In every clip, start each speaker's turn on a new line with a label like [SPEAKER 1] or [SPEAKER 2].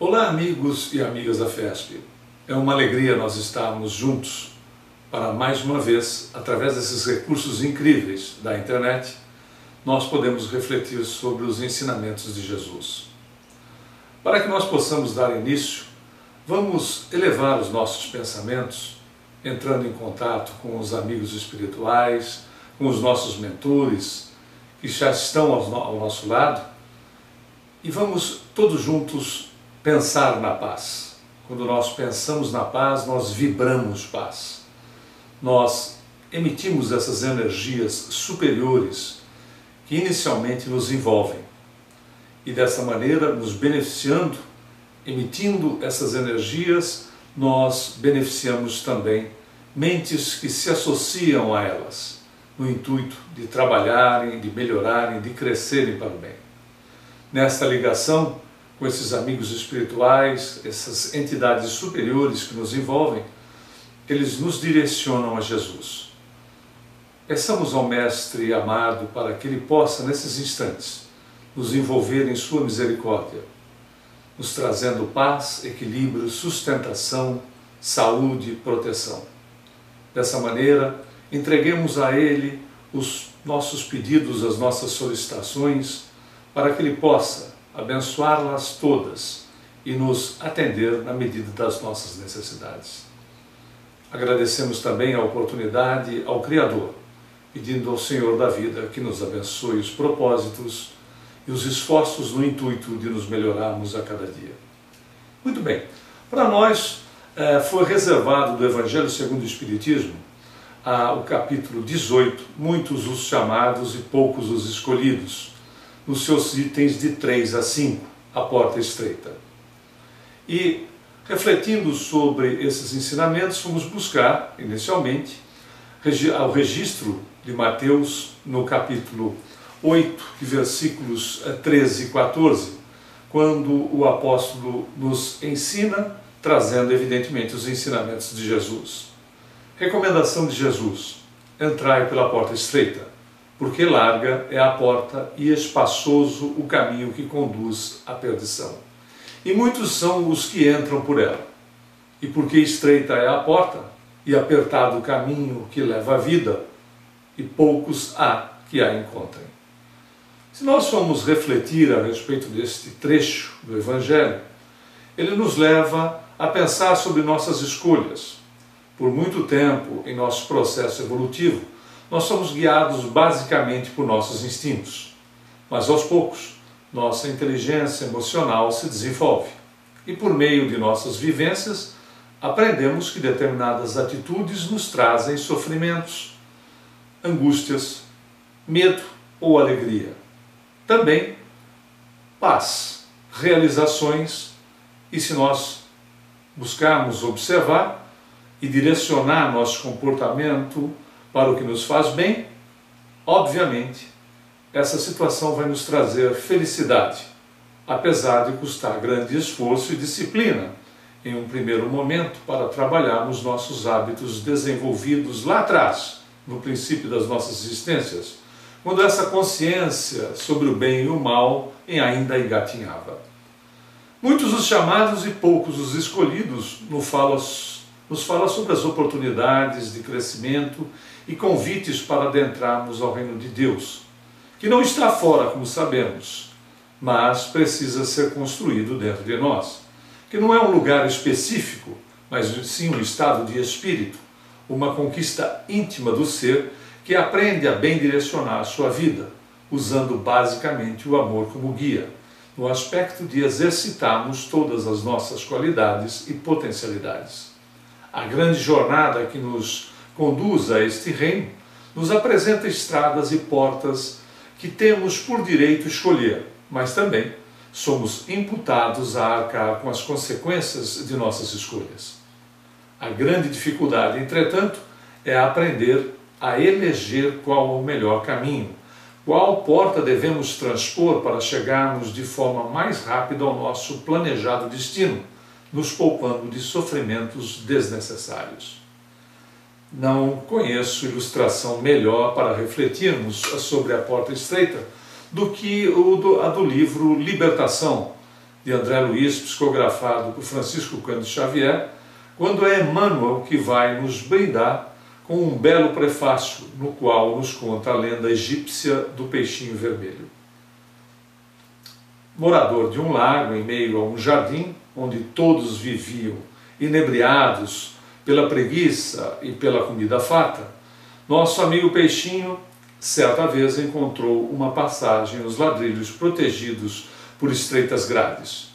[SPEAKER 1] Olá, amigos e amigas da FESP. É uma alegria nós estarmos juntos para mais uma vez, através desses recursos incríveis da internet, nós podemos refletir sobre os ensinamentos de Jesus. Para que nós possamos dar início, vamos elevar os nossos pensamentos, entrando em contato com os amigos espirituais, com os nossos mentores, que já estão ao nosso lado, e vamos todos juntos pensar na paz. Quando nós pensamos na paz, nós vibramos paz. Nós emitimos essas energias superiores que inicialmente nos envolvem. E dessa maneira, nos beneficiando, emitindo essas energias, nós beneficiamos também mentes que se associam a elas, no intuito de trabalharem, de melhorarem, de crescerem para o bem. Nesta ligação, com esses amigos espirituais, essas entidades superiores que nos envolvem, eles nos direcionam a Jesus. Peçamos ao Mestre amado para que Ele possa, nesses instantes, nos envolver em Sua misericórdia, nos trazendo paz, equilíbrio, sustentação, saúde e proteção. Dessa maneira, entreguemos a Ele os nossos pedidos, as nossas solicitações, para que Ele possa abençoá-las todas e nos atender na medida das nossas necessidades. Agradecemos também a oportunidade ao Criador, pedindo ao Senhor da vida que nos abençoe os propósitos e os esforços no intuito de nos melhorarmos a cada dia. Muito bem, para nós eh, foi reservado do Evangelho segundo o Espiritismo o capítulo 18, muitos os chamados e poucos os escolhidos nos seus itens de 3 a 5, a porta estreita. E, refletindo sobre esses ensinamentos, fomos buscar, inicialmente, o registro de Mateus no capítulo 8, versículos 13 eh, e 14, quando o apóstolo nos ensina, trazendo evidentemente os ensinamentos de Jesus. Recomendação de Jesus: entrai pela porta estreita porque larga é a porta e espaçoso o caminho que conduz à perdição. E muitos são os que entram por ela. E porque estreita é a porta e apertado o caminho que leva à vida, e poucos há que a encontrem. Se nós formos refletir a respeito deste trecho do Evangelho, ele nos leva a pensar sobre nossas escolhas. Por muito tempo, em nosso processo evolutivo, nós somos guiados basicamente por nossos instintos, mas aos poucos nossa inteligência emocional se desenvolve e por meio de nossas vivências aprendemos que determinadas atitudes nos trazem sofrimentos, angústias, medo ou alegria. Também paz, realizações e se nós buscarmos observar e direcionar nosso comportamento para o que nos faz bem, obviamente, essa situação vai nos trazer felicidade, apesar de custar grande esforço e disciplina em um primeiro momento para trabalharmos nossos hábitos desenvolvidos lá atrás, no princípio das nossas existências, quando essa consciência sobre o bem e o mal ainda engatinhava. Muitos os chamados e poucos os escolhidos nos falam, nos fala sobre as oportunidades de crescimento e convites para adentrarmos ao reino de Deus, que não está fora, como sabemos, mas precisa ser construído dentro de nós, que não é um lugar específico, mas sim um estado de espírito, uma conquista íntima do ser que aprende a bem direcionar a sua vida, usando basicamente o amor como guia, no aspecto de exercitarmos todas as nossas qualidades e potencialidades. A grande jornada que nos conduz a este reino, nos apresenta estradas e portas que temos por direito escolher, mas também somos imputados a arcar com as consequências de nossas escolhas. A grande dificuldade, entretanto, é aprender a eleger qual o melhor caminho, qual porta devemos transpor para chegarmos de forma mais rápida ao nosso planejado destino, nos poupando de sofrimentos desnecessários. Não conheço ilustração melhor para refletirmos sobre a porta estreita do que a do livro Libertação, de André Luiz, psicografado por Francisco Cândido Xavier, quando é Emmanuel que vai nos brindar com um belo prefácio no qual nos conta a lenda egípcia do peixinho vermelho. Morador de um lago em meio a um jardim onde todos viviam inebriados pela preguiça e pela comida farta, nosso amigo peixinho certa vez encontrou uma passagem nos ladrilhos protegidos por estreitas grades.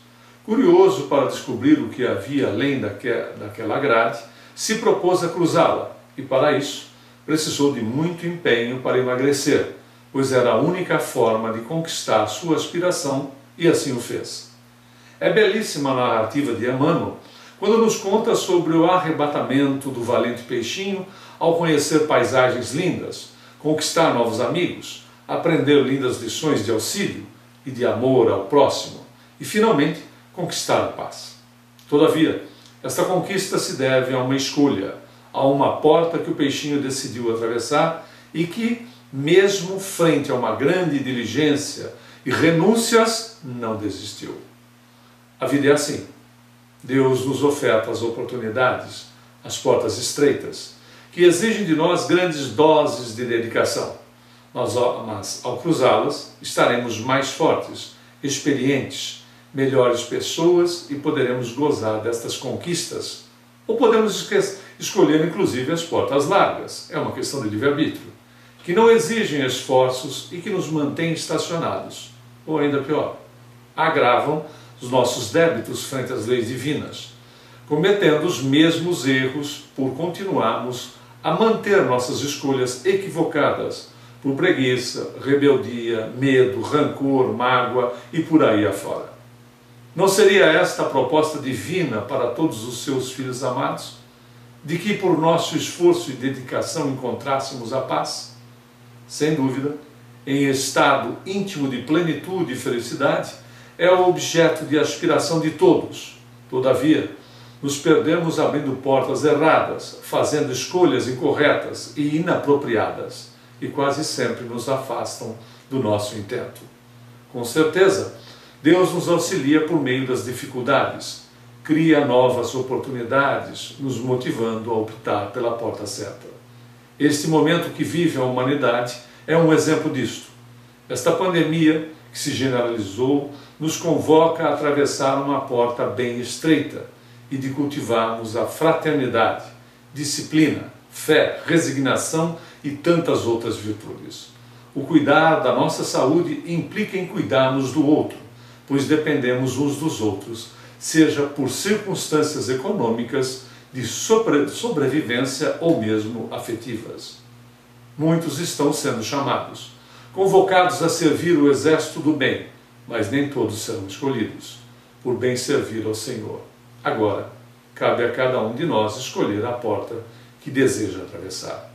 [SPEAKER 1] Curioso para descobrir o que havia além daquela grade, se propôs a cruzá-la e, para isso, precisou de muito empenho para emagrecer, pois era a única forma de conquistar sua aspiração e assim o fez. É belíssima a narrativa de Emmanuel quando nos conta sobre o arrebatamento do valente peixinho ao conhecer paisagens lindas, conquistar novos amigos, aprender lindas lições de auxílio e de amor ao próximo e, finalmente, conquistar a paz. Todavia, esta conquista se deve a uma escolha, a uma porta que o peixinho decidiu atravessar e que, mesmo frente a uma grande diligência e renúncias, não desistiu. A vida é assim. Deus nos oferta as oportunidades, as portas estreitas, que exigem de nós grandes doses de dedicação. Nós, mas, ao cruzá-las, estaremos mais fortes, experientes, melhores pessoas e poderemos gozar destas conquistas. Ou podemos escolher, inclusive, as portas largas. É uma questão de livre-arbítrio, que não exigem esforços e que nos mantêm estacionados. Ou ainda pior, agravam os nossos débitos frente às leis divinas, cometendo os mesmos erros por continuarmos a manter nossas escolhas equivocadas por preguiça, rebeldia, medo, rancor, mágoa e por aí afora. Não seria esta a proposta divina para todos os seus filhos amados? De que por nosso esforço e dedicação encontrássemos a paz? Sem dúvida, em estado íntimo de plenitude e felicidade, é o objeto de aspiração de todos. Todavia, nos perdemos abrindo portas erradas, fazendo escolhas incorretas e inapropriadas, e quase sempre nos afastam do nosso intento. Com certeza, Deus nos auxilia por meio das dificuldades, cria novas oportunidades, nos motivando a optar pela porta certa. Este momento que vive a humanidade é um exemplo disto. Esta pandemia, que se generalizou, nos convoca a atravessar uma porta bem estreita e de cultivarmos a fraternidade, disciplina, fé, resignação e tantas outras virtudes. O cuidar da nossa saúde implica em cuidarmos do outro, pois dependemos uns dos outros, seja por circunstâncias econômicas, de sobrevivência ou mesmo afetivas. Muitos estão sendo chamados, convocados a servir o exército do bem, mas nem todos serão escolhidos, por bem servir ao Senhor. Agora, cabe a cada um de nós escolher a porta que deseja atravessar.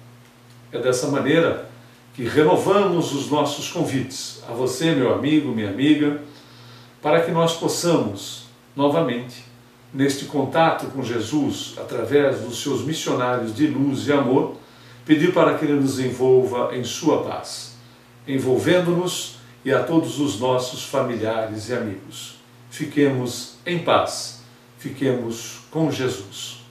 [SPEAKER 1] É dessa maneira que renovamos os nossos convites a você, meu amigo, minha amiga, para que nós possamos, novamente, neste contato com Jesus, através dos seus missionários de luz e amor, pedir para que Ele nos envolva em Sua paz, envolvendo-nos e a todos os nossos familiares e amigos. Fiquemos em paz, fiquemos com Jesus.